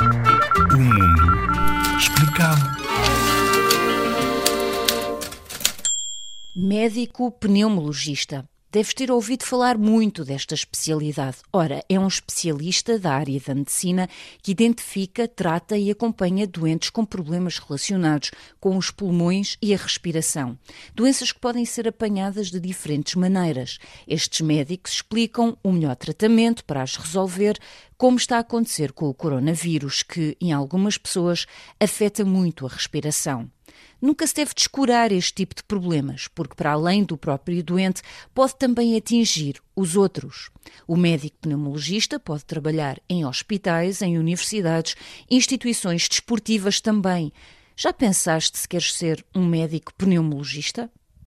O mundo explicado. Médico pneumologista. Deves ter ouvido falar muito desta especialidade. Ora, é um especialista da área da medicina que identifica, trata e acompanha doentes com problemas relacionados com os pulmões e a respiração. Doenças que podem ser apanhadas de diferentes maneiras. Estes médicos explicam o melhor tratamento para as resolver, como está a acontecer com o coronavírus, que, em algumas pessoas, afeta muito a respiração. Nunca se deve descurar este tipo de problemas, porque, para além do próprio doente, pode também atingir os outros. O médico pneumologista pode trabalhar em hospitais, em universidades, instituições desportivas também. Já pensaste se queres ser um médico pneumologista?